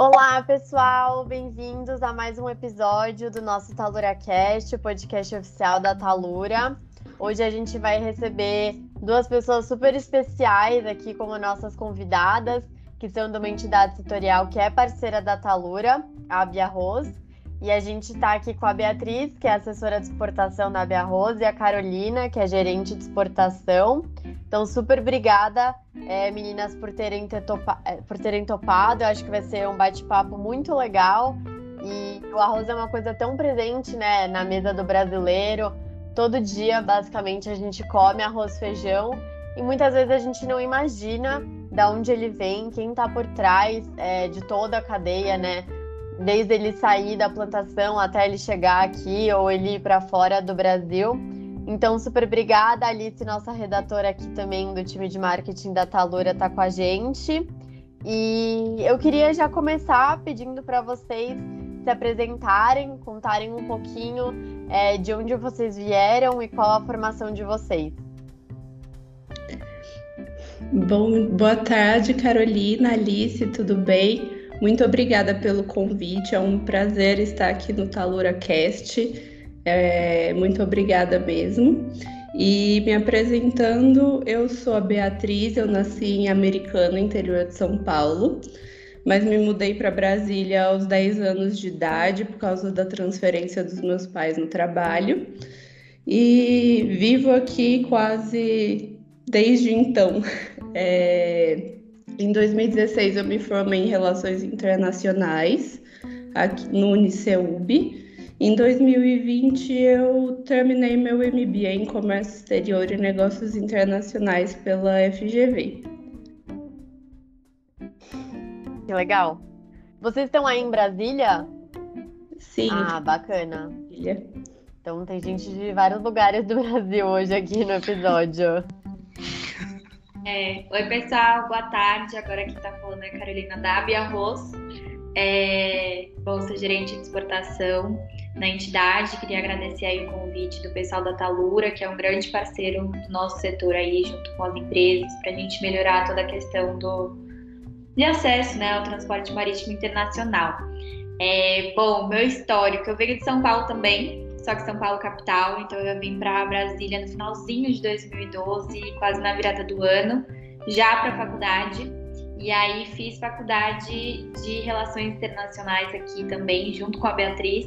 Olá, pessoal, bem-vindos a mais um episódio do nosso TaluraCast, o podcast oficial da Talura. Hoje a gente vai receber duas pessoas super especiais aqui como nossas convidadas, que são de uma entidade setorial que é parceira da Talura, a Bia Rose. E a gente está aqui com a Beatriz, que é assessora de exportação da Bia Rose, e a Carolina, que é gerente de exportação. Então, super obrigada, é, meninas, por terem, topa, é, por terem topado. Eu acho que vai ser um bate-papo muito legal. E o arroz é uma coisa tão presente né, na mesa do brasileiro. Todo dia, basicamente, a gente come arroz feijão. E muitas vezes a gente não imagina de onde ele vem, quem está por trás é, de toda a cadeia, né? Desde ele sair da plantação até ele chegar aqui ou ele ir para fora do Brasil. Então, super obrigada, Alice, nossa redatora aqui também do time de marketing da Talura, está com a gente. E eu queria já começar pedindo para vocês se apresentarem, contarem um pouquinho é, de onde vocês vieram e qual a formação de vocês. Bom, boa tarde, Carolina, Alice, tudo bem? Muito obrigada pelo convite, é um prazer estar aqui no Talura Cast. É, muito obrigada mesmo. E me apresentando, eu sou a Beatriz, eu nasci em Americana, interior de São Paulo, mas me mudei para Brasília aos 10 anos de idade por causa da transferência dos meus pais no trabalho. E vivo aqui quase desde então. É, em 2016 eu me formei em Relações Internacionais aqui no Uniceub. Em 2020 eu terminei meu MBA em Comércio Exterior e Negócios Internacionais pela FGV. Que legal. Vocês estão aí em Brasília? Sim. Ah, bacana. Então tem gente de vários lugares do Brasil hoje aqui no episódio. É, oi, pessoal, boa tarde. Agora quem está falando é Carolina Dabi Arroz, é, gerente de exportação na entidade. Queria agradecer aí o convite do pessoal da Talura, que é um grande parceiro do nosso setor aí, junto com as empresas, para a gente melhorar toda a questão do, de acesso né, ao transporte marítimo internacional. É, bom, meu histórico, eu venho de São Paulo também, só que São Paulo capital, então eu vim para Brasília no finalzinho de 2012, quase na virada do ano, já para faculdade. E aí fiz faculdade de Relações Internacionais aqui também, junto com a Beatriz,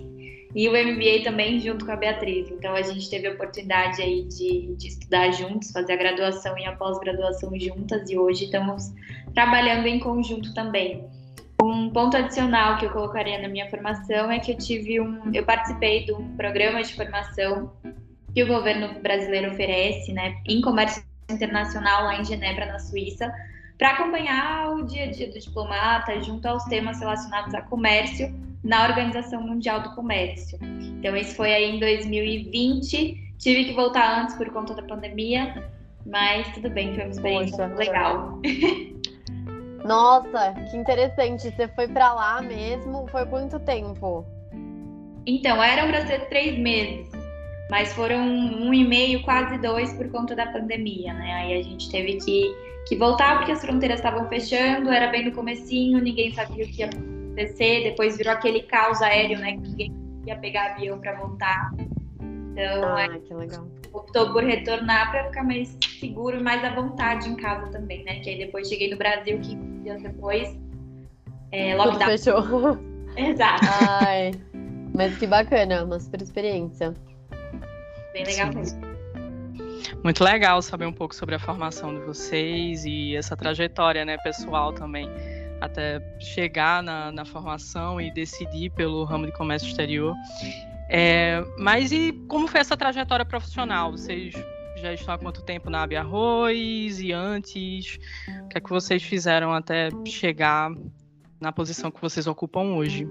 e o MBA também junto com a Beatriz. Então a gente teve a oportunidade aí de, de estudar juntos, fazer a graduação e a pós-graduação juntas, e hoje estamos trabalhando em conjunto também. Um ponto adicional que eu colocaria na minha formação é que eu tive um, eu participei de um programa de formação que o governo brasileiro oferece, né, em comércio internacional lá em Genebra, na Suíça, para acompanhar o dia a dia do diplomata junto aos temas relacionados a comércio na Organização Mundial do Comércio. Então, esse foi aí em 2020. Tive que voltar antes por conta da pandemia, mas tudo bem, foi uma experiência Poxa, legal. Nossa, que interessante. Você foi para lá mesmo? Foi quanto tempo? Então, eram para ser três meses, mas foram um e meio, quase dois, por conta da pandemia, né? Aí a gente teve que, que voltar porque as fronteiras estavam fechando, era bem no comecinho, ninguém sabia o que ia acontecer, depois virou aquele caos aéreo, né? Que ninguém ia pegar avião para voltar. Então, ah, é, que legal. optou por retornar para ficar mais seguro e mais à vontade em casa também, né? Que aí depois cheguei no Brasil, que dias depois, é, lockdown. Tudo fechou. Exato. Ai, mas que bacana, uma super experiência. Bem legal mesmo. Muito legal saber um pouco sobre a formação de vocês e essa trajetória, né, pessoal também, até chegar na, na formação e decidir pelo ramo de comércio exterior. É, mas e como foi essa trajetória profissional? Vocês já estão há quanto tempo na Abia Arroz e antes? O que é que vocês fizeram até chegar na posição que vocês ocupam hoje?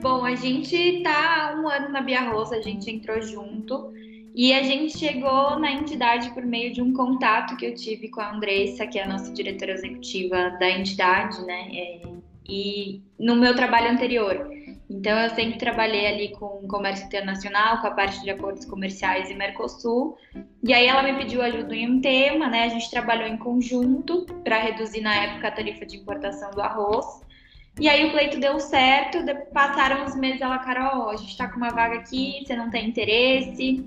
Bom, a gente há um ano na Bia Arroz, a gente entrou junto e a gente chegou na entidade por meio de um contato que eu tive com a Andressa, que é a nossa diretora executiva da entidade, né? É, e no meu trabalho anterior. Então, eu sempre trabalhei ali com comércio internacional, com a parte de acordos comerciais e Mercosul. E aí ela me pediu ajuda em um tema, né? A gente trabalhou em conjunto para reduzir na época a tarifa de importação do arroz. E aí o pleito deu certo, passaram uns meses, ela, Carol, a gente tá com uma vaga aqui, você não tem interesse,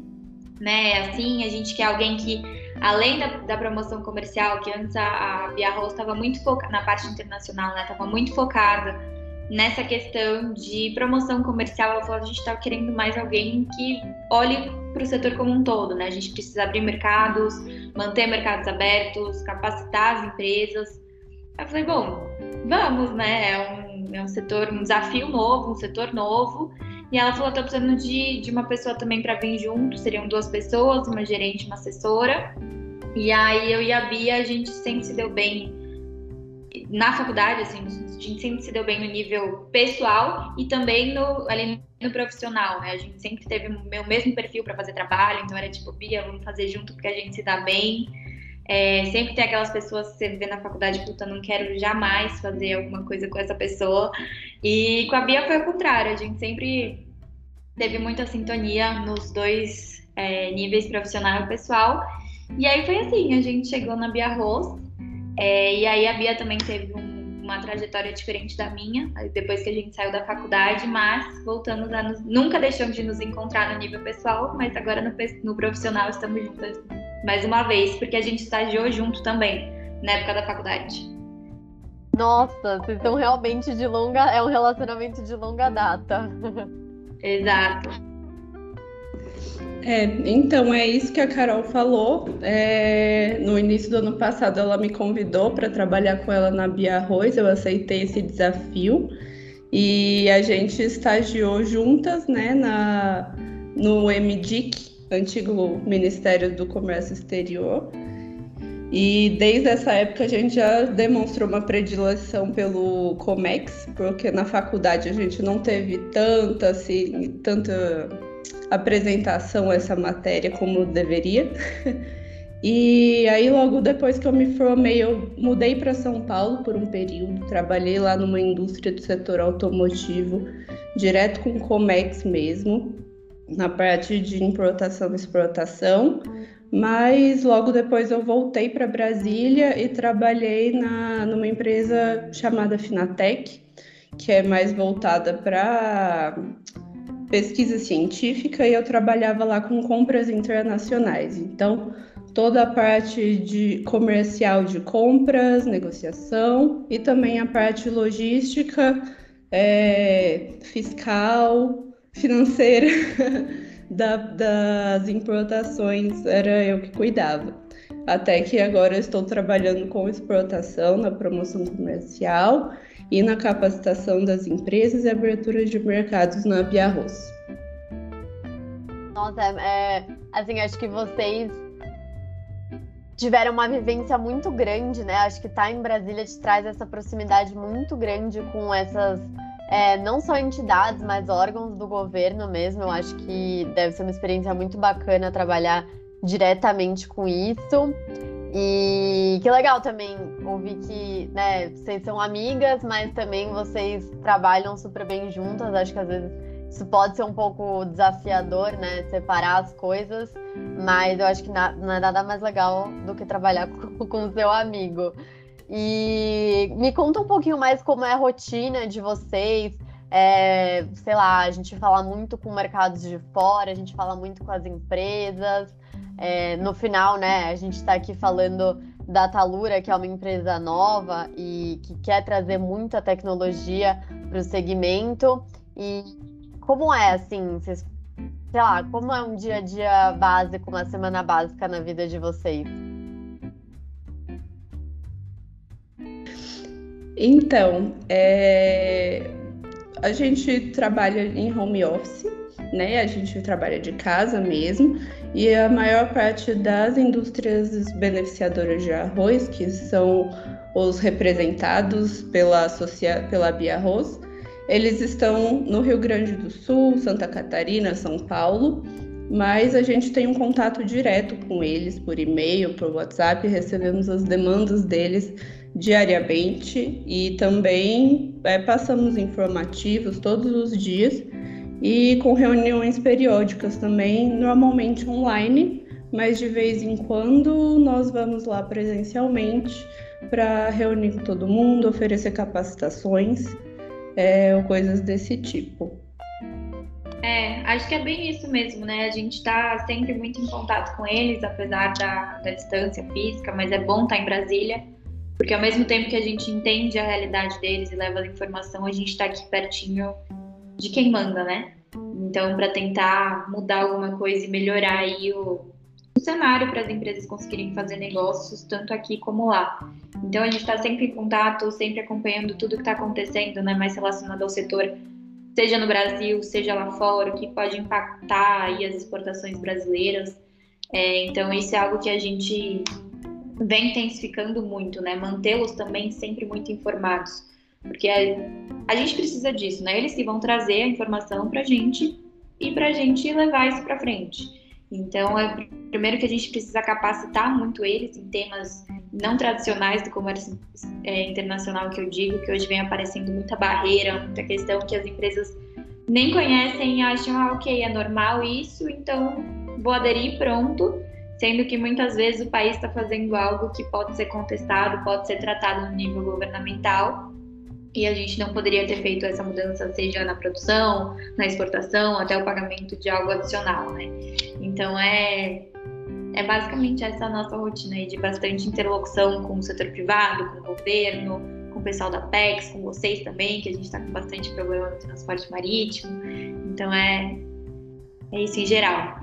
né? Assim, a gente quer alguém que, além da, da promoção comercial, que antes a, a Bia Rose estava muito focada na parte internacional, né? Tava muito focada nessa questão de promoção comercial. Ela falou, a gente tá querendo mais alguém que olhe para o setor como um todo, né? A gente precisa abrir mercados, manter mercados abertos, capacitar as empresas. Eu falei, bom, vamos, né? É um, é um setor, um desafio novo, um setor novo. E ela falou, tô precisando de, de uma pessoa também para vir junto. Seriam duas pessoas, uma gerente, uma assessora. E aí eu e a Bia, a gente sempre se deu bem na faculdade, assim, a gente sempre se deu bem no nível pessoal e também no, ali no profissional, né? A gente sempre teve o meu mesmo perfil para fazer trabalho, então era tipo, Bia, vamos fazer junto porque a gente se dá bem. É, sempre tem aquelas pessoas que você vê na faculdade, puta, não quero jamais fazer alguma coisa com essa pessoa. E com a Bia foi o contrário, a gente sempre teve muita sintonia nos dois é, níveis profissional e pessoal. E aí foi assim, a gente chegou na Bia Rose, é, e aí a Bia também teve um, uma trajetória diferente da minha, depois que a gente saiu da faculdade, mas voltando a nos, nunca deixamos de nos encontrar no nível pessoal, mas agora no, no profissional estamos juntas mais uma vez, porque a gente estagiou junto também, na época da faculdade. Nossa, vocês estão realmente de longa. É um relacionamento de longa data. Exato. É, então é isso que a Carol falou. É, no início do ano passado, ela me convidou para trabalhar com ela na Bia Arroz. Eu aceitei esse desafio e a gente estagiou juntas, né, na, no MDIC, antigo Ministério do Comércio Exterior. E desde essa época a gente já demonstrou uma predileção pelo Comex, porque na faculdade a gente não teve tanta, assim, tanta apresentação essa matéria como deveria. E aí logo depois que eu me formei, eu mudei para São Paulo por um período, trabalhei lá numa indústria do setor automotivo, direto com o Comex mesmo na parte de importação e exportação, mas logo depois eu voltei para Brasília e trabalhei na, numa empresa chamada Finatec, que é mais voltada para pesquisa científica e eu trabalhava lá com compras internacionais. Então, toda a parte de comercial de compras, negociação e também a parte logística, é, fiscal, financeira da, das importações era eu que cuidava. Até que agora estou trabalhando com exportação na promoção comercial e na capacitação das empresas e abertura de mercados na Biarros. Nossa, é, assim, acho que vocês tiveram uma vivência muito grande, né? Acho que estar tá em Brasília te traz essa proximidade muito grande com essas é, não só entidades, mas órgãos do governo mesmo. Eu acho que deve ser uma experiência muito bacana trabalhar diretamente com isso. E que legal também ouvir que né, vocês são amigas, mas também vocês trabalham super bem juntas. Acho que às vezes isso pode ser um pouco desafiador, né? Separar as coisas, mas eu acho que não é nada mais legal do que trabalhar com o seu amigo. E me conta um pouquinho mais como é a rotina de vocês. É, sei lá, a gente fala muito com mercados de fora, a gente fala muito com as empresas. É, no final, né, a gente está aqui falando da Talura, que é uma empresa nova e que quer trazer muita tecnologia para o segmento. E como é, assim, vocês, sei lá, como é um dia a dia básico, uma semana básica na vida de vocês? Então, é... a gente trabalha em home office, né? A gente trabalha de casa mesmo, e a maior parte das indústrias beneficiadoras de arroz, que são os representados pela, pela Bia Arroz, eles estão no Rio Grande do Sul, Santa Catarina, São Paulo, mas a gente tem um contato direto com eles por e-mail, por WhatsApp, recebemos as demandas deles diariamente e também é, passamos informativos todos os dias e com reuniões periódicas também, normalmente online, mas de vez em quando nós vamos lá presencialmente para reunir com todo mundo, oferecer capacitações é, ou coisas desse tipo. É, acho que é bem isso mesmo, né? A gente está sempre muito em contato com eles, apesar da, da distância física, mas é bom estar tá em Brasília, porque ao mesmo tempo que a gente entende a realidade deles e leva a informação, a gente está aqui pertinho de quem manda, né? Então, para tentar mudar alguma coisa e melhorar aí o, o cenário para as empresas conseguirem fazer negócios, tanto aqui como lá. Então, a gente está sempre em contato, sempre acompanhando tudo que está acontecendo, né, mais relacionado ao setor, seja no Brasil, seja lá fora, o que pode impactar aí as exportações brasileiras. É, então, isso é algo que a gente vem intensificando muito, né, mantê-los também sempre muito informados. Porque a, a gente precisa disso, né? Eles que vão trazer a informação para a gente e para a gente levar isso para frente. Então, é primeiro que a gente precisa capacitar muito eles em temas não tradicionais do comércio é, internacional que eu digo, que hoje vem aparecendo muita barreira, muita questão que as empresas nem conhecem e acham, ah, ok, é normal isso, então vou aderir pronto, sendo que muitas vezes o país está fazendo algo que pode ser contestado, pode ser tratado no nível governamental, e a gente não poderia ter feito essa mudança, seja na produção, na exportação, até o pagamento de algo adicional, né? Então é é basicamente essa a nossa rotina aí de bastante interlocução com o setor privado, com o governo, com o pessoal da PEX, com vocês também, que a gente está com bastante problema no transporte marítimo. Então é, é isso em geral.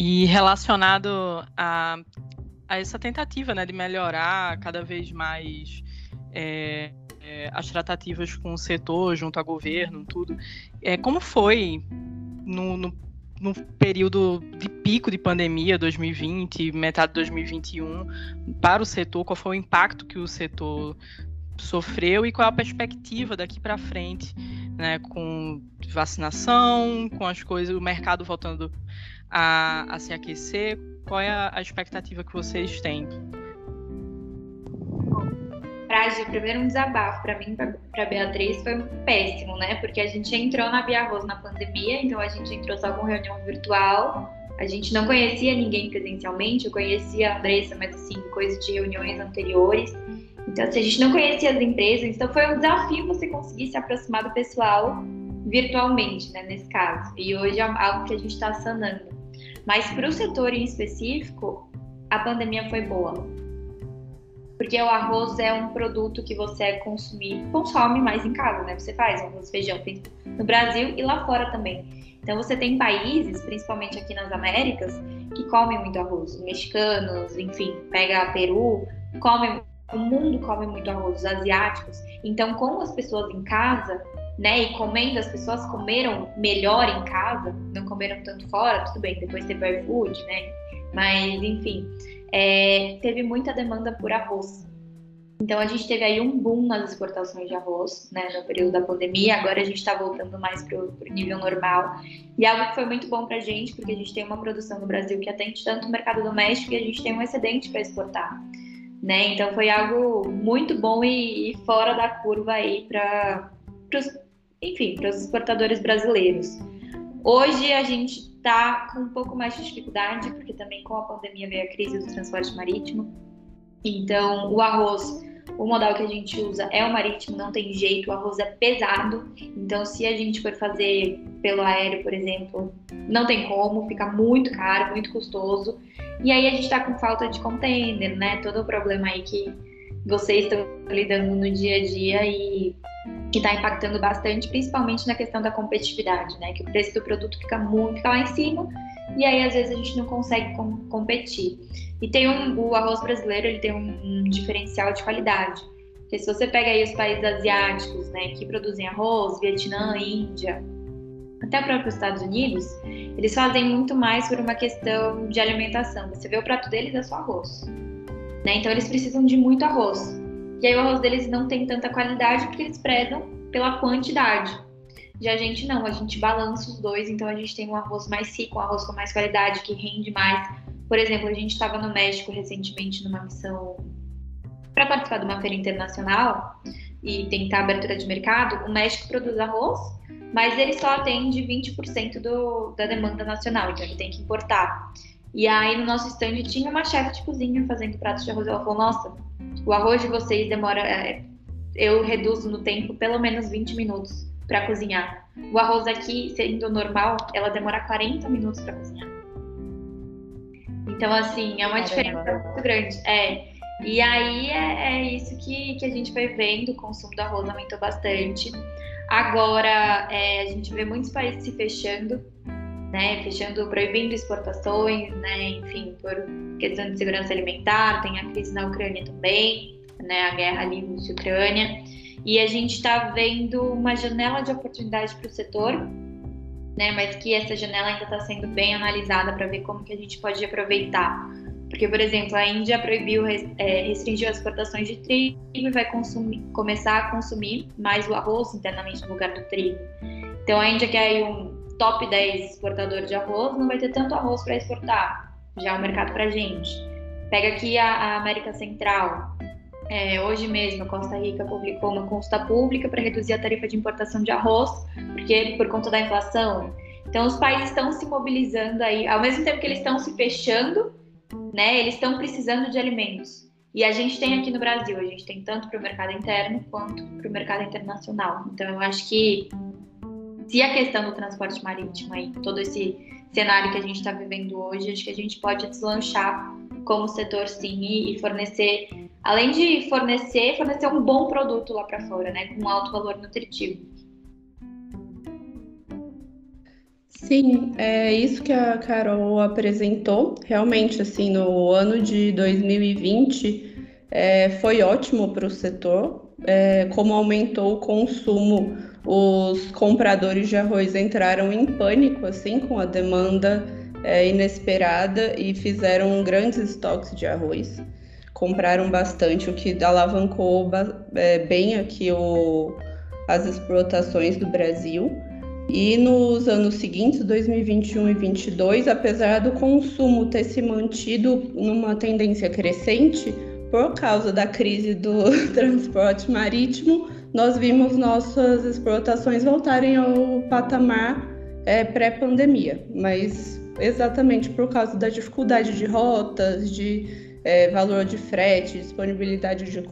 E relacionado a, a essa tentativa né, de melhorar cada vez mais é, é, as tratativas com o setor, junto ao governo, tudo. É, como foi no, no, no, período de pico de pandemia, 2020, metade de 2021, para o setor? Qual foi o impacto que o setor sofreu e qual a perspectiva daqui para frente, né, com vacinação, com as coisas, o mercado voltando a, a se aquecer? Qual é a, a expectativa que vocês têm? Prade, primeiro um desabafo para mim, para Beatriz, foi péssimo, né? Porque a gente entrou na Bia Arroz na pandemia, então a gente entrou só com reunião virtual. A gente não conhecia ninguém presencialmente, eu conhecia a Andressa, mas assim, coisa de reuniões anteriores. Então, assim, a gente não conhecia as empresas, então foi um desafio você conseguir se aproximar do pessoal virtualmente, né, nesse caso. E hoje é algo que a gente está sanando. Mas para o setor em específico, a pandemia foi boa porque o arroz é um produto que você consumir, consome mais em casa, né? Você faz arroz, feijão no Brasil e lá fora também. Então você tem países, principalmente aqui nas Américas, que comem muito arroz. Mexicanos, enfim, pega Peru, comem, o mundo come muito arroz, os asiáticos. Então, como as pessoas em casa, né, e comendo, as pessoas comeram melhor em casa, não comeram tanto fora, tudo bem, depois teve iFood, né? Mas, enfim, é, teve muita demanda por arroz. Então a gente teve aí um boom nas exportações de arroz, né, no período da pandemia. Agora a gente está voltando mais para o nível normal. E algo que foi muito bom para a gente, porque a gente tem uma produção no Brasil que atende tanto o mercado doméstico e a gente tem um excedente para exportar. Né? Então foi algo muito bom e, e fora da curva aí para enfim, para os exportadores brasileiros. Hoje a gente está com um pouco mais de dificuldade, porque também com a pandemia veio a crise do transporte marítimo. Então, o arroz, o modal que a gente usa é o marítimo, não tem jeito, o arroz é pesado. Então, se a gente for fazer pelo aéreo, por exemplo, não tem como, fica muito caro, muito custoso. E aí a gente está com falta de container, né? Todo o problema aí que vocês estão lidando no dia a dia e que está impactando bastante, principalmente na questão da competitividade, né? Que o preço do produto fica muito fica lá em cima e aí às vezes a gente não consegue com, competir. E tem um, o arroz brasileiro ele tem um, um, diferencial de qualidade, porque se você pega aí os países asiáticos, né, que produzem arroz, Vietnã, Índia, até próprio Estados Unidos, eles fazem muito mais por uma questão de alimentação. Você vê o prato deles é só arroz, né? Então eles precisam de muito arroz. E aí o arroz deles não tem tanta qualidade porque eles prezam pela quantidade. Já a gente não, a gente balança os dois, então a gente tem um arroz mais rico, um arroz com mais qualidade, que rende mais. Por exemplo, a gente estava no México recentemente numa missão para participar de uma feira internacional e tentar abertura de mercado. O México produz arroz, mas ele só atende 20% do, da demanda nacional, então ele tem que importar. E aí no nosso stand tinha uma chefe de cozinha fazendo pratos de arroz. Ela falou: Nossa, o arroz de vocês demora. É, eu reduzo no tempo pelo menos 20 minutos para cozinhar. O arroz aqui, sendo normal, ela demora 40 minutos para cozinhar. Então, assim, é uma Caramba. diferença muito grande. É. E aí é, é, isso que, que a gente vai vendo, o consumo do arroz aumentou bastante. Agora é, a gente vê muitos países se fechando, né? Fechando, proibindo exportações, né? Enfim, por questão de segurança alimentar, tem a crise na Ucrânia também, né? A guerra ali Rússia-Ucrânia. E a gente está vendo uma janela de oportunidade para o setor, né? Mas que essa janela ainda está sendo bem analisada para ver como que a gente pode aproveitar. Porque, por exemplo, a Índia proibiu, é, restringiu as exportações de trigo e vai consumir, começar a consumir mais o arroz internamente no lugar do trigo. Então, a Índia, que é um top 10 exportador de arroz, não vai ter tanto arroz para exportar. Já é um mercado para gente. Pega aqui a, a América Central. É, hoje mesmo, a Costa Rica publicou uma consulta pública para reduzir a tarifa de importação de arroz, porque por conta da inflação. Então, os países estão se mobilizando aí, ao mesmo tempo que eles estão se fechando, né? Eles estão precisando de alimentos. E a gente tem aqui no Brasil, a gente tem tanto para o mercado interno quanto para o mercado internacional. Então, eu acho que se a questão do transporte marítimo aí, todo esse cenário que a gente está vivendo hoje, acho que a gente pode deslanchar como setor sim e fornecer, além de fornecer, fornecer um bom produto lá para fora, né, com alto valor nutritivo. Sim, é isso que a Carol apresentou. Realmente, assim, no ano de 2020 é, foi ótimo para o setor, é, como aumentou o consumo, os compradores de arroz entraram em pânico, assim, com a demanda é, inesperada e fizeram grandes estoques de arroz. Compraram bastante, o que alavancou é, bem aqui o, as exportações do Brasil. E nos anos seguintes, 2021 e 2022, apesar do consumo ter se mantido numa tendência crescente, por causa da crise do transporte marítimo, nós vimos nossas exportações voltarem ao patamar é, pré-pandemia, mas exatamente por causa da dificuldade de rotas, de é, valor de frete, disponibilidade de,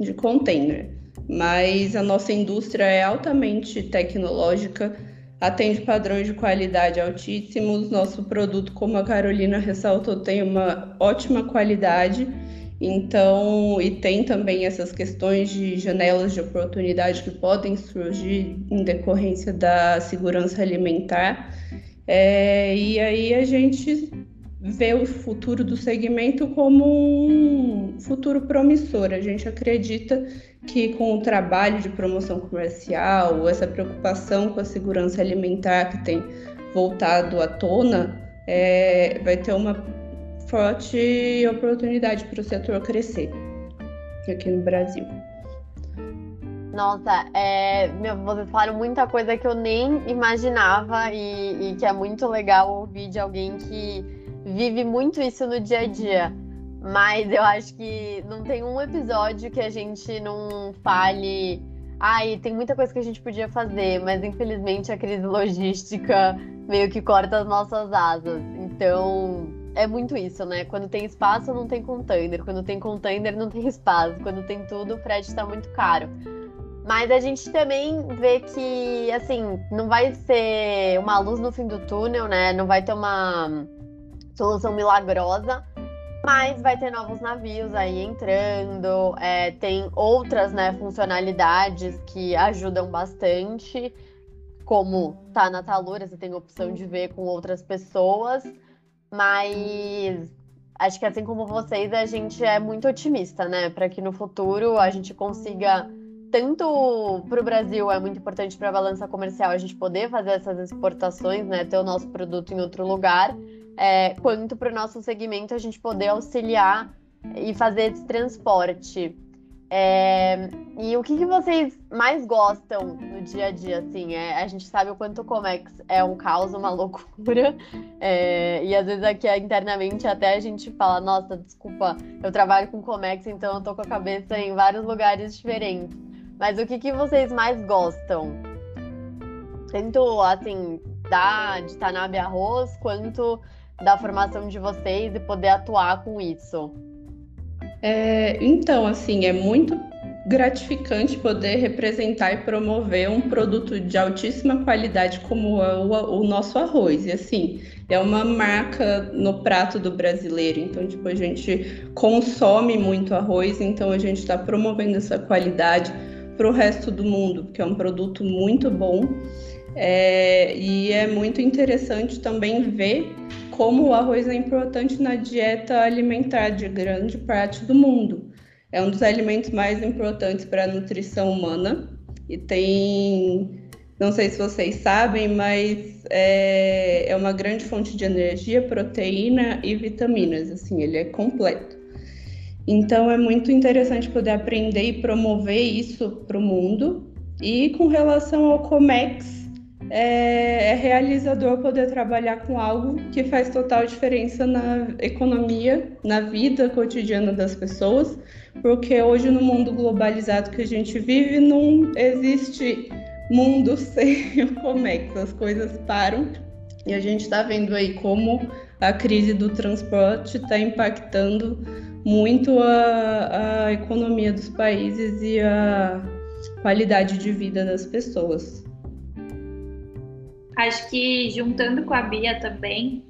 de container. Mas a nossa indústria é altamente tecnológica, atende padrões de qualidade altíssimos. Nosso produto, como a Carolina ressaltou, tem uma ótima qualidade. Então, e tem também essas questões de janelas de oportunidade que podem surgir em decorrência da segurança alimentar. É, e aí a gente vê o futuro do segmento como um futuro promissor. A gente acredita que com o trabalho de promoção comercial, essa preocupação com a segurança alimentar que tem voltado à tona, é, vai ter uma forte oportunidade para o setor crescer aqui no Brasil. Nossa, é, meu, vocês falaram muita coisa que eu nem imaginava e, e que é muito legal ouvir de alguém que vive muito isso no dia a dia. Mas eu acho que não tem um episódio que a gente não fale. Ai, tem muita coisa que a gente podia fazer, mas infelizmente a crise logística meio que corta as nossas asas. Então, é muito isso, né? Quando tem espaço, não tem container. Quando tem container, não tem espaço. Quando tem tudo, o frete está muito caro. Mas a gente também vê que, assim, não vai ser uma luz no fim do túnel, né? Não vai ter uma solução milagrosa, mas vai ter novos navios aí entrando, é, tem outras né, funcionalidades que ajudam bastante, como tá na Talura, você tem a opção de ver com outras pessoas, mas acho que assim como vocês, a gente é muito otimista, né? Para que no futuro a gente consiga tanto para o Brasil é muito importante para a balança comercial a gente poder fazer essas exportações, né, ter o nosso produto em outro lugar, é, quanto para o nosso segmento a gente poder auxiliar e fazer esse transporte. É, e o que, que, vocês mais gostam no dia a dia? Assim, é, a gente sabe o quanto o Comex é um caos, uma loucura. É, e às vezes aqui internamente até a gente fala, nossa, desculpa, eu trabalho com Comex, então eu tô com a cabeça em vários lugares diferentes. Mas o que, que vocês mais gostam? tanto assim, da, de Tanabe Arroz, quanto da formação de vocês e poder atuar com isso? É, então, assim, é muito gratificante poder representar e promover um produto de altíssima qualidade como é o, o, nosso arroz. E assim, é uma marca no prato do brasileiro. Então, tipo, a gente consome muito arroz, então a gente está promovendo essa qualidade para o resto do mundo, porque é um produto muito bom. É, e é muito interessante também ver como o arroz é importante na dieta alimentar de grande parte do mundo. É um dos alimentos mais importantes para a nutrição humana e tem, não sei se vocês sabem, mas é, é uma grande fonte de energia, proteína e vitaminas. Assim, ele é completo. Então é muito interessante poder aprender e promover isso para o mundo. E com relação ao Comex, é, é, realizador poder trabalhar com algo que faz total diferença na economia, na vida cotidiana das pessoas, porque hoje no mundo globalizado que a gente vive não existe mundo sem o Comex, as coisas param e a gente está vendo aí como a crise do transporte está impactando muito a, a economia dos países e a qualidade de vida das pessoas. Acho que juntando com a Bia também,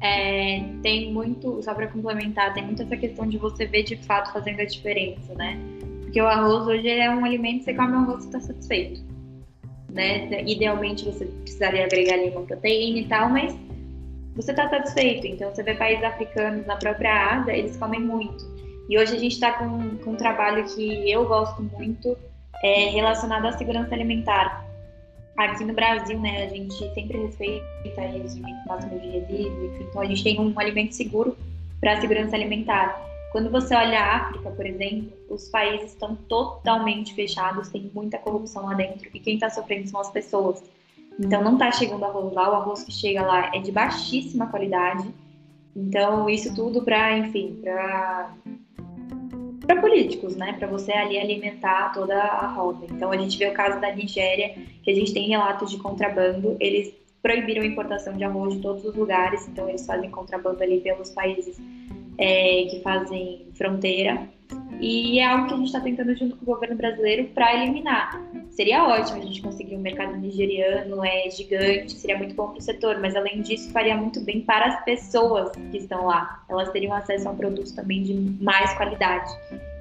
é, tem muito, só para complementar, tem muito essa questão de você ver de fato fazendo a diferença, né? Porque o arroz hoje é um alimento, você come o arroz e está satisfeito. Né? Idealmente você precisaria agregar ali uma proteína e tal, mas você está satisfeito. Então você vê países africanos na própria Ásia, eles comem muito. E hoje a gente está com, com um trabalho que eu gosto muito é, relacionado à segurança alimentar aqui no Brasil, né, a gente sempre respeita os máximos de resíduos, enfim, então a gente tem um alimento seguro para a segurança alimentar. Quando você olha a África, por exemplo, os países estão totalmente fechados, tem muita corrupção lá dentro e quem está sofrendo são as pessoas. Então não está chegando arroz lá, o arroz que chega lá é de baixíssima qualidade. Então isso tudo para, enfim, para para políticos, né? Para você ali alimentar toda a roda. Então a gente vê o caso da Nigéria, que a gente tem relatos de contrabando. Eles proibiram a importação de arroz de todos os lugares, então eles fazem contrabando ali pelos países é, que fazem fronteira. E é algo que a gente está tentando junto com o governo brasileiro para eliminar. Seria ótimo a gente conseguir um mercado nigeriano, é gigante, seria muito bom para o setor, mas além disso faria muito bem para as pessoas que estão lá. Elas teriam acesso a um produto também de mais qualidade.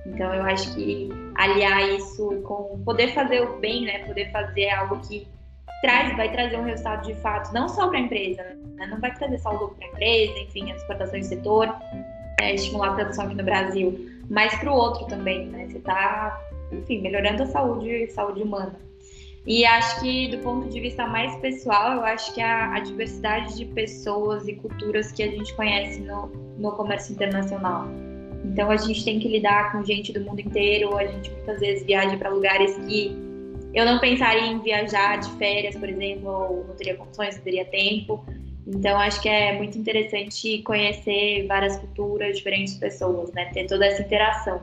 Então eu acho que aliar isso com poder fazer o bem, né? Poder fazer algo que traz, vai trazer um resultado de fato, não só para a empresa, né? não vai trazer só lucro para a empresa, enfim, as exportações do setor, é, estimular a produção aqui no Brasil, mas para o outro também, né? Você está, enfim, melhorando a saúde, saúde humana. E acho que, do ponto de vista mais pessoal, eu acho que a, a diversidade de pessoas e culturas que a gente conhece no, no comércio internacional. Então, a gente tem que lidar com gente do mundo inteiro, a gente muitas vezes viaja para lugares que eu não pensaria em viajar de férias, por exemplo, ou não teria condições, não teria tempo. Então, acho que é muito interessante conhecer várias culturas, diferentes pessoas, né? Ter toda essa interação.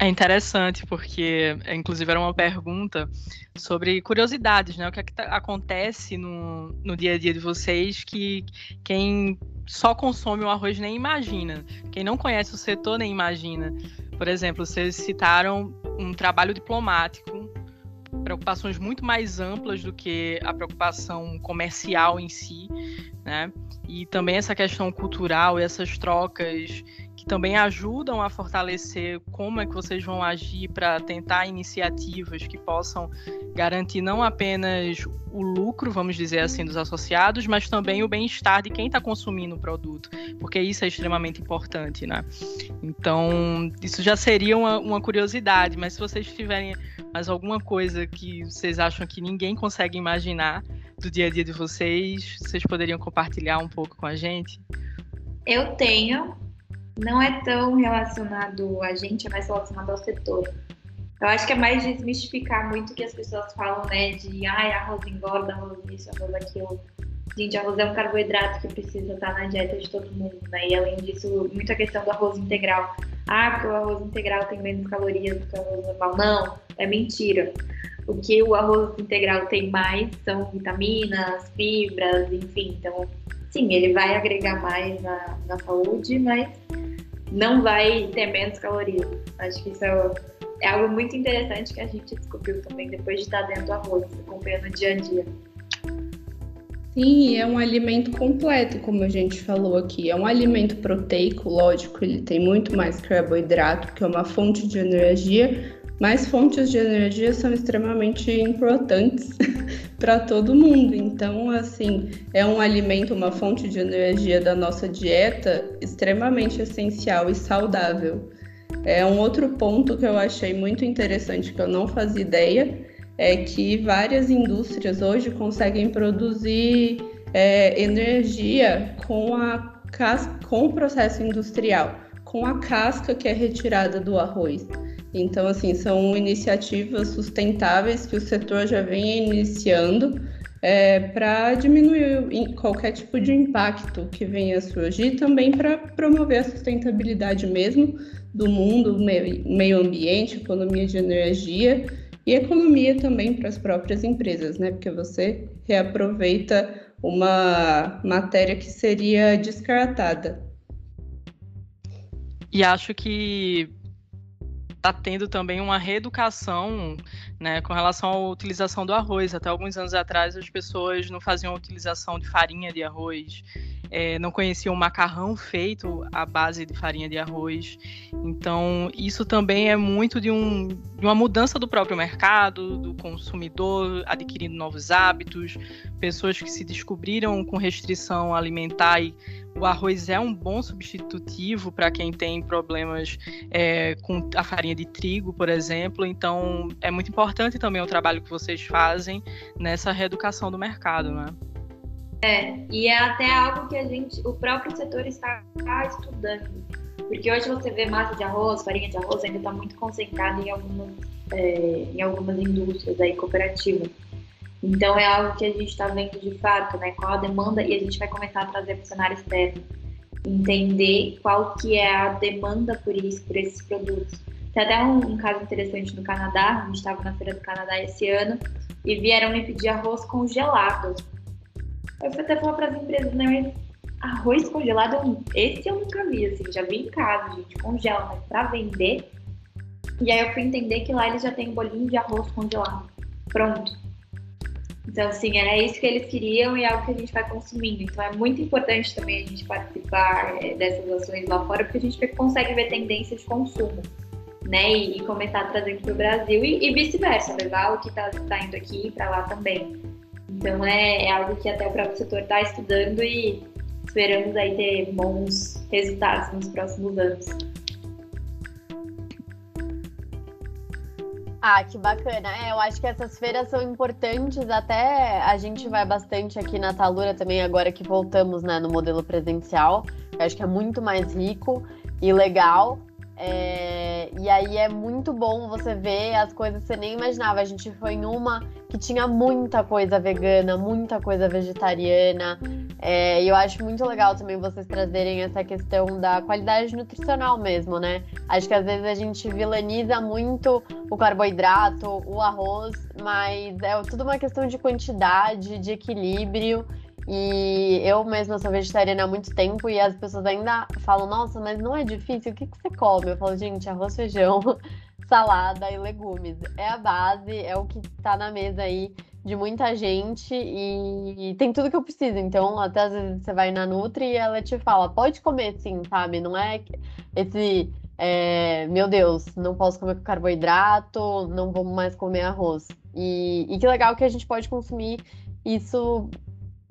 É interessante porque, inclusive, era uma pergunta sobre curiosidades, né? O que, é que tá, acontece no, no dia a dia de vocês que quem só consome o arroz nem imagina. Quem não conhece o setor nem imagina. Por exemplo, vocês citaram um trabalho diplomático, preocupações muito mais amplas do que a preocupação comercial em si, né? E também essa questão cultural e essas trocas que também ajudam a fortalecer como é que vocês vão agir para tentar iniciativas que possam garantir não apenas o lucro, vamos dizer assim, dos associados, mas também o bem-estar de quem está consumindo o produto, porque isso é extremamente importante, né? Então, isso já seria uma, uma curiosidade, mas se vocês tiverem mais alguma coisa que vocês acham que ninguém consegue imaginar do dia a dia de vocês, vocês poderiam compartilhar um pouco com a gente? Eu tenho, não é tão relacionado a gente, é mais relacionado ao setor. Eu acho que é mais desmistificar muito que as pessoas falam, né? De ai, arroz engorda, arroz isso, arroz aquilo. Gente, arroz é um carboidrato que precisa estar na dieta de todo mundo, né? E além disso, muita questão do arroz integral. Ah, porque o arroz integral tem menos calorias do que o arroz normal. Não, é mentira. O que o arroz integral tem mais são vitaminas, fibras, enfim. Então, sim, ele vai agregar mais na, na saúde, mas não vai ter menos calorias. Acho que isso é, é algo muito interessante que a gente descobriu também depois de estar dentro do arroz, acompanhando o dia a dia. Sim, é um alimento completo, como a gente falou aqui. É um alimento proteico, lógico, ele tem muito mais carboidrato, que é uma fonte de energia, mas fontes de energia são extremamente importantes para todo mundo. Então, assim, é um alimento, uma fonte de energia da nossa dieta extremamente essencial e saudável. É um outro ponto que eu achei muito interessante que eu não fazia ideia é que várias indústrias hoje conseguem produzir é, energia com a com o processo industrial, com a casca que é retirada do arroz. Então, assim, são iniciativas sustentáveis que o setor já vem iniciando é, para diminuir qualquer tipo de impacto que venha a surgir, também para promover a sustentabilidade mesmo do mundo, meio ambiente, economia de energia e economia também para as próprias empresas, né? Porque você reaproveita uma matéria que seria descartada. E acho que está tendo também uma reeducação né, com relação à utilização do arroz. Até alguns anos atrás, as pessoas não faziam utilização de farinha de arroz, é, não conheciam o macarrão feito à base de farinha de arroz. Então, isso também é muito de, um, de uma mudança do próprio mercado, do consumidor adquirindo novos hábitos, pessoas que se descobriram com restrição alimentar e o arroz é um bom substitutivo para quem tem problemas é, com a farinha de trigo, por exemplo. Então, é muito importante também o trabalho que vocês fazem nessa reeducação do mercado, né? É, e é até algo que a gente, o próprio setor está estudando. Porque hoje você vê massa de arroz, farinha de arroz ainda está muito concentrada em algumas, é, em algumas indústrias aí cooperativas. Então é algo que a gente está vendo de fato, né? Qual a demanda e a gente vai começar a trazer para o cenário externo, entender qual que é a demanda por isso, por esses produtos. Tem até um, um caso interessante no Canadá, a gente estava na feira do Canadá esse ano e vieram me pedir arroz congelado. Eu fui até falar para as empresas, né? Arroz congelado, esse eu nunca vi, assim, já vi em casa, gente, congela, mas para vender. E aí eu fui entender que lá eles já têm bolinho de arroz congelado. Pronto então, assim, era isso que eles queriam e é algo que a gente vai consumindo. Então, é muito importante também a gente participar é, dessas ações lá fora, porque a gente consegue ver tendência de consumo, né? E, e começar a trazer para o Brasil e, e vice-versa, levar o que está tá indo aqui para lá também. Então, é, é algo que até o próprio setor está estudando e esperamos aí ter bons resultados nos próximos anos. Ah, que bacana. É, eu acho que essas feiras são importantes, até a gente vai bastante aqui na Talura também, agora que voltamos né, no modelo presencial. Eu acho que é muito mais rico e legal. É, e aí é muito bom você ver as coisas que você nem imaginava. A gente foi em uma que tinha muita coisa vegana, muita coisa vegetariana. É, e eu acho muito legal também vocês trazerem essa questão da qualidade nutricional mesmo, né? Acho que às vezes a gente vilaniza muito o carboidrato, o arroz, mas é tudo uma questão de quantidade, de equilíbrio. E eu mesma sou vegetariana há muito tempo e as pessoas ainda falam, nossa, mas não é difícil, o que, que você come? Eu falo, gente, arroz, feijão, salada e legumes. É a base, é o que tá na mesa aí de muita gente e tem tudo que eu preciso. Então, até às vezes você vai na Nutri e ela te fala, pode comer sim, sabe? Não é esse, é, meu Deus, não posso comer carboidrato, não vou mais comer arroz. E, e que legal que a gente pode consumir isso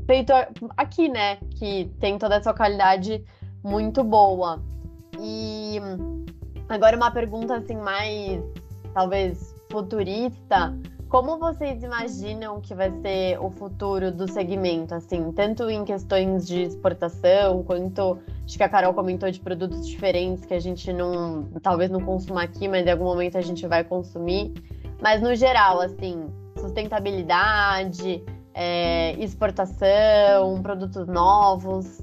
feito aqui, né? Que tem toda essa qualidade muito boa. E agora uma pergunta assim mais talvez futurista. Como vocês imaginam que vai ser o futuro do segmento, assim, tanto em questões de exportação, quanto acho que a Carol comentou de produtos diferentes que a gente não, talvez não consuma aqui, mas em algum momento a gente vai consumir. Mas no geral, assim, sustentabilidade, é, exportação, produtos novos?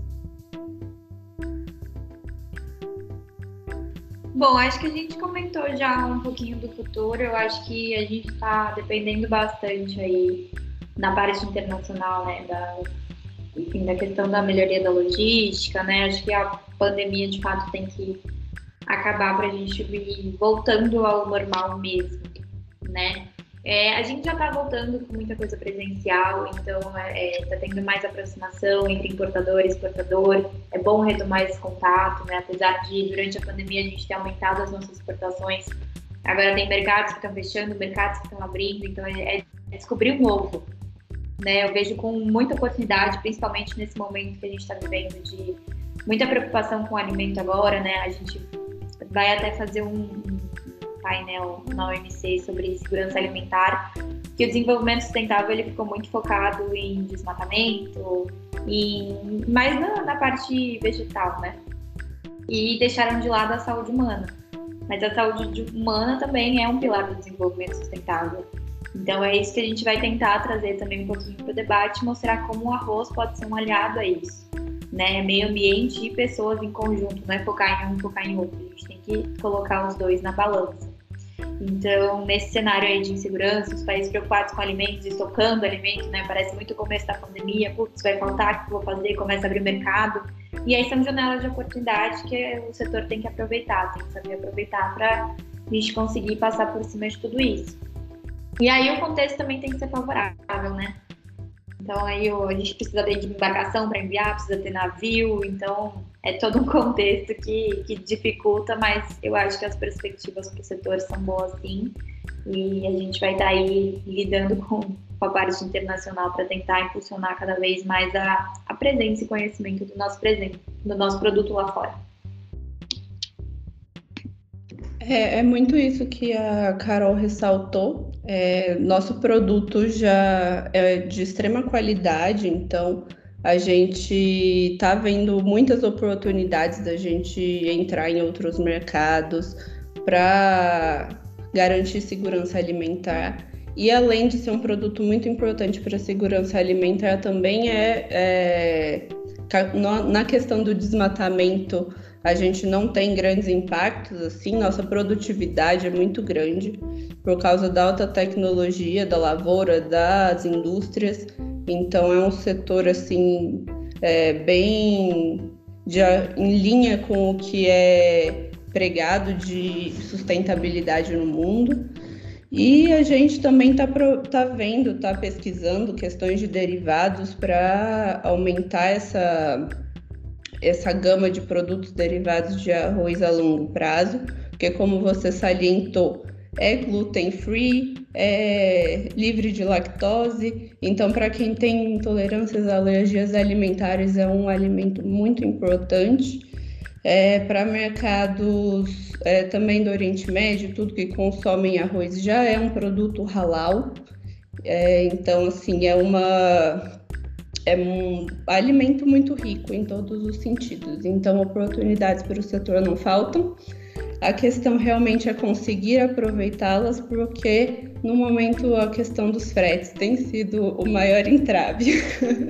Bom, acho que a gente comentou já um pouquinho do futuro. Eu acho que a gente está dependendo bastante aí na parte internacional, né, da, enfim, da questão da melhoria da logística, né? Acho que a pandemia de fato tem que acabar para a gente ir voltando ao normal mesmo, né? É, a gente já está voltando com muita coisa presencial, então está é, tá tendo mais aproximação entre importador e exportador. É bom retomar esse contato, né? Apesar de durante a pandemia a gente ter aumentado as nossas exportações, agora tem mercados que estão fechando, mercados que estão abrindo, então é, é descobrir um novo. Né? Eu vejo com muita oportunidade, principalmente nesse momento que a gente está vivendo de muita preocupação com o alimento agora, né? A gente vai até fazer um, painel na OMC sobre segurança alimentar, que o desenvolvimento sustentável ele ficou muito focado em desmatamento, em, mais na, na parte vegetal, né? E deixaram de lado a saúde humana. Mas a saúde humana também é um pilar do desenvolvimento sustentável. Então é isso que a gente vai tentar trazer também um pouquinho para o debate, mostrar como o arroz pode ser um aliado a isso. Né? Meio ambiente e pessoas em conjunto, não é focar em um, focar em outro. A gente tem que colocar os dois na balança. Então, nesse cenário aí de insegurança, os países preocupados com alimentos, estocando alimentos, né? Parece muito o começo da pandemia, putz, vai faltar, o que vou fazer? Começa a abrir mercado. E aí são janelas de oportunidade que o setor tem que aproveitar, tem que saber aproveitar para a gente conseguir passar por cima de tudo isso. E aí o contexto também tem que ser favorável, né? Então aí a gente precisa de embarcação para enviar, precisa ter navio, então é todo um contexto que, que dificulta, mas eu acho que as perspectivas para o setor são boas sim. E a gente vai estar tá aí lidando com, com a parte internacional para tentar impulsionar cada vez mais a, a presença e conhecimento do nosso presente, do nosso produto lá fora. É, é muito isso que a Carol ressaltou. É, nosso produto já é de extrema qualidade, então a gente está vendo muitas oportunidades da gente entrar em outros mercados para garantir segurança alimentar. E além de ser um produto muito importante para a segurança alimentar, também é, é na questão do desmatamento, a gente não tem grandes impactos, assim, nossa produtividade é muito grande por causa da alta tecnologia da lavoura, das indústrias. Então é um setor assim é, bem de, em linha com o que é pregado de sustentabilidade no mundo. E a gente também está tá vendo, está pesquisando questões de derivados para aumentar essa, essa gama de produtos derivados de arroz a longo prazo, porque como você salientou, é gluten free, é livre de lactose. Então, para quem tem intolerâncias, alergias alimentares, é um alimento muito importante. É, para mercados é, também do Oriente Médio, tudo que consomem arroz já é um produto halal. É, então, assim, é uma é um alimento muito rico em todos os sentidos. Então, oportunidades para o setor não faltam. A questão realmente é conseguir aproveitá-las, porque no momento a questão dos fretes tem sido o maior entrave.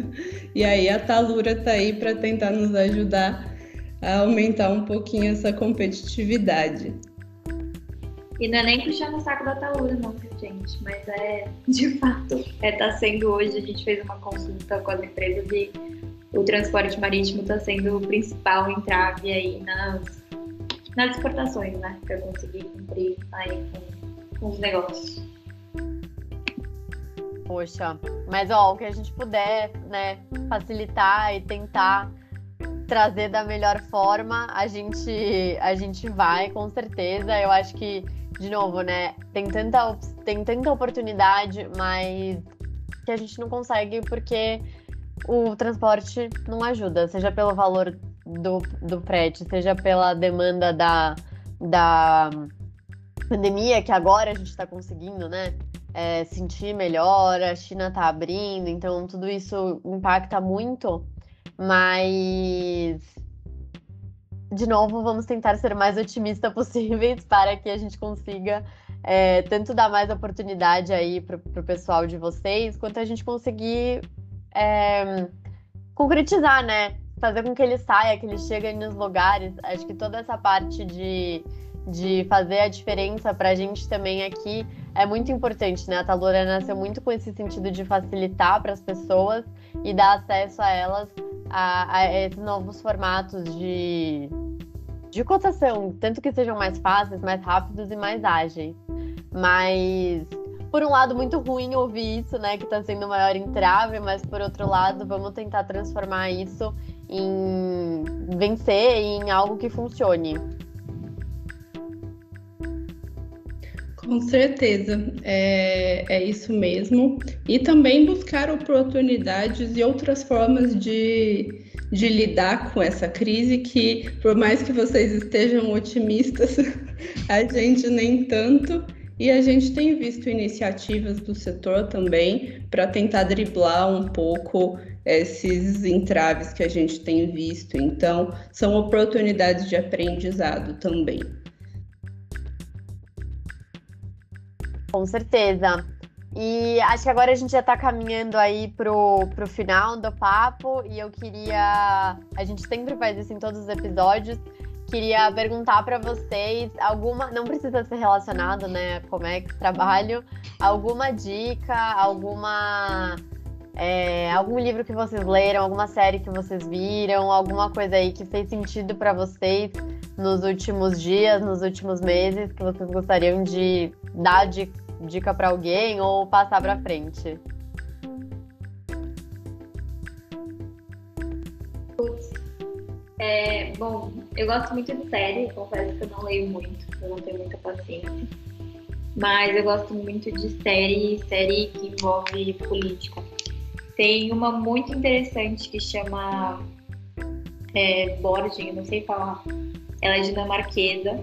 e aí a Talura está aí para tentar nos ajudar a aumentar um pouquinho essa competitividade. E não é nem puxando o saco da Talura, não, gente? Mas é, de fato, é, tá sendo hoje, a gente fez uma consulta com as empresas e o transporte marítimo está sendo o principal entrave aí nas nas exportações, né? Para conseguir cumprir aí com, com os negócios. Poxa, mas ó, o que a gente puder, né, facilitar e tentar trazer da melhor forma, a gente a gente vai com certeza. Eu acho que de novo, né, tem tanta tem tanta oportunidade, mas que a gente não consegue porque o transporte não ajuda, seja pelo valor do, do frete, seja pela demanda da, da pandemia, que agora a gente está conseguindo, né? É, sentir melhor, a China está abrindo, então tudo isso impacta muito, mas de novo, vamos tentar ser mais otimistas possíveis para que a gente consiga é, tanto dar mais oportunidade aí para o pessoal de vocês, quanto a gente conseguir é, concretizar, né? Fazer com que ele saia, que ele chegue nos lugares. Acho que toda essa parte de, de fazer a diferença para a gente também aqui é muito importante, né? A Talura nasceu muito com esse sentido de facilitar para as pessoas e dar acesso a elas a, a esses novos formatos de, de cotação, tanto que sejam mais fáceis, mais rápidos e mais ágeis. Mas, por um lado, muito ruim ouvir isso, né? Que está sendo o maior entrave, mas por outro lado, vamos tentar transformar isso em vencer em algo que funcione. Com certeza, é, é isso mesmo. E também buscar oportunidades e outras formas de, de lidar com essa crise que, por mais que vocês estejam otimistas, a gente nem tanto. E a gente tem visto iniciativas do setor também para tentar driblar um pouco esses entraves que a gente tem visto. Então, são oportunidades de aprendizado também. Com certeza. E acho que agora a gente já está caminhando aí pro, pro final do papo e eu queria. A gente sempre faz isso em todos os episódios. Queria perguntar para vocês alguma. Não precisa ser relacionado, né? Como é que trabalho. Alguma dica, alguma. É, algum livro que vocês leram, alguma série que vocês viram, alguma coisa aí que fez sentido para vocês nos últimos dias, nos últimos meses, que vocês gostariam de dar de dica para alguém ou passar para frente? É, bom, eu gosto muito de série, confesso que eu não leio muito, eu não tenho muita paciência. Mas eu gosto muito de série, série que envolve política. Tem uma muito interessante que chama é, Borgin, não sei falar. Ela é dinamarquesa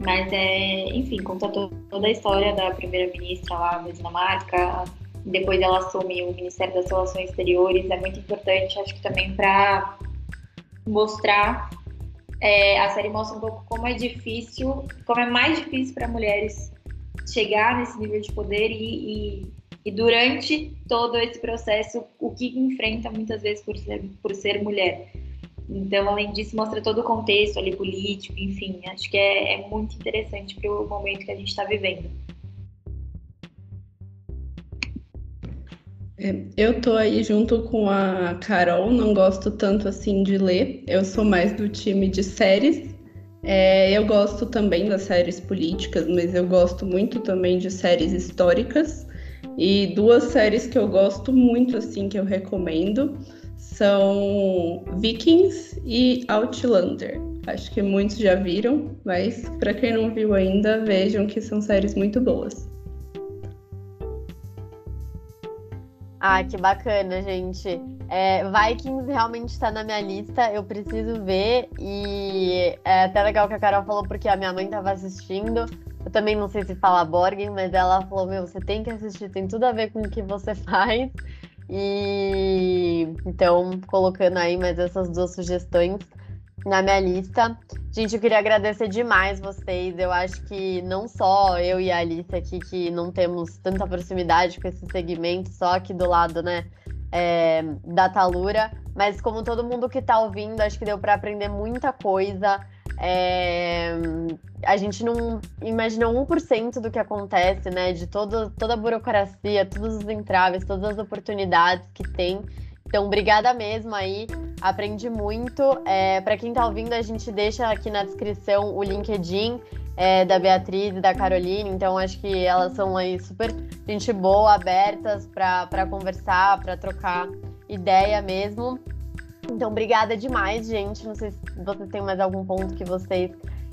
mas é, enfim, conta toda a história da primeira-ministra lá da Dinamarca. Depois ela assume o Ministério das Relações Exteriores. É muito importante, acho que também para mostrar. É, a série mostra um pouco como é difícil, como é mais difícil para mulheres chegar nesse nível de poder e, e, e, durante todo esse processo o que enfrenta muitas vezes por ser, por ser mulher. Então, além disso, mostra todo o contexto ali político, enfim, acho que é, é muito interessante para o momento que a gente está vivendo. É, eu tô aí junto com a Carol, não gosto tanto assim de ler, eu sou mais do time de séries. É, eu gosto também das séries políticas, mas eu gosto muito também de séries históricas. E duas séries que eu gosto muito, assim, que eu recomendo, são Vikings e Outlander. Acho que muitos já viram, mas para quem não viu ainda, vejam que são séries muito boas. Ah, que bacana, gente. É, Vikings realmente está na minha lista, eu preciso ver. E é até legal que a Carol falou, porque a minha mãe estava assistindo. Eu também não sei se fala Borgen, mas ela falou: Meu, você tem que assistir, tem tudo a ver com o que você faz. E então, colocando aí mais essas duas sugestões na minha lista. Gente, eu queria agradecer demais vocês. Eu acho que não só eu e a Alice aqui que não temos tanta proximidade com esse segmento, só aqui do lado, né, é, da Talura, mas como todo mundo que está ouvindo, acho que deu para aprender muita coisa. É, a gente não imagina 1% do que acontece, né? De todo, toda a burocracia, todos os entraves, todas as oportunidades que tem. Então, obrigada mesmo aí. Aprendi muito. É, Para quem está ouvindo, a gente deixa aqui na descrição o LinkedIn é, da Beatriz e da Caroline. Então, acho que elas são aí super gente boa, abertas para conversar, para trocar ideia mesmo. Então, obrigada demais, gente. Não sei se vocês têm mais algum ponto que vocês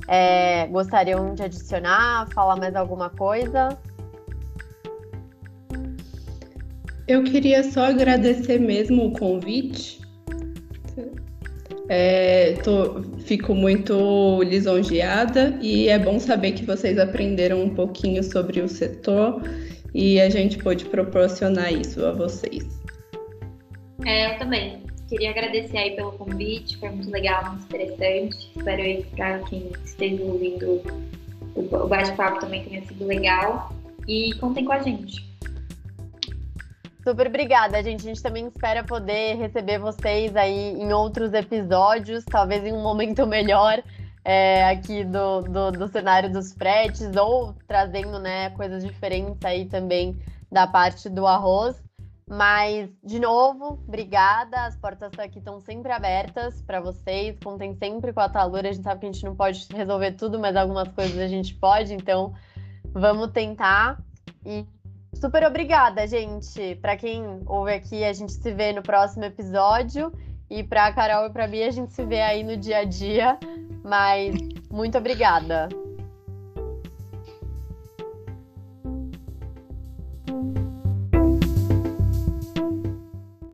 é, gostariam de adicionar, falar mais alguma coisa. Eu queria só agradecer mesmo o convite. É, tô, fico muito lisonjeada e é bom saber que vocês aprenderam um pouquinho sobre o setor e a gente pôde proporcionar isso a vocês. É, eu também. Queria agradecer aí pelo convite, foi muito legal, muito interessante. Espero aí para quem esteja ouvindo o bate-papo também tenha sido legal. E contem com a gente. Super obrigada, gente. A gente também espera poder receber vocês aí em outros episódios, talvez em um momento melhor é, aqui do, do, do, cenário dos fretes, ou trazendo né, coisas diferentes aí também da parte do arroz. Mas, de novo, obrigada. As portas aqui estão sempre abertas para vocês. Contem sempre com a Talura. A gente sabe que a gente não pode resolver tudo, mas algumas coisas a gente pode. Então, vamos tentar. E super obrigada, gente. Para quem ouve aqui, a gente se vê no próximo episódio. E para Carol e para mim, a gente se vê aí no dia a dia. Mas muito obrigada.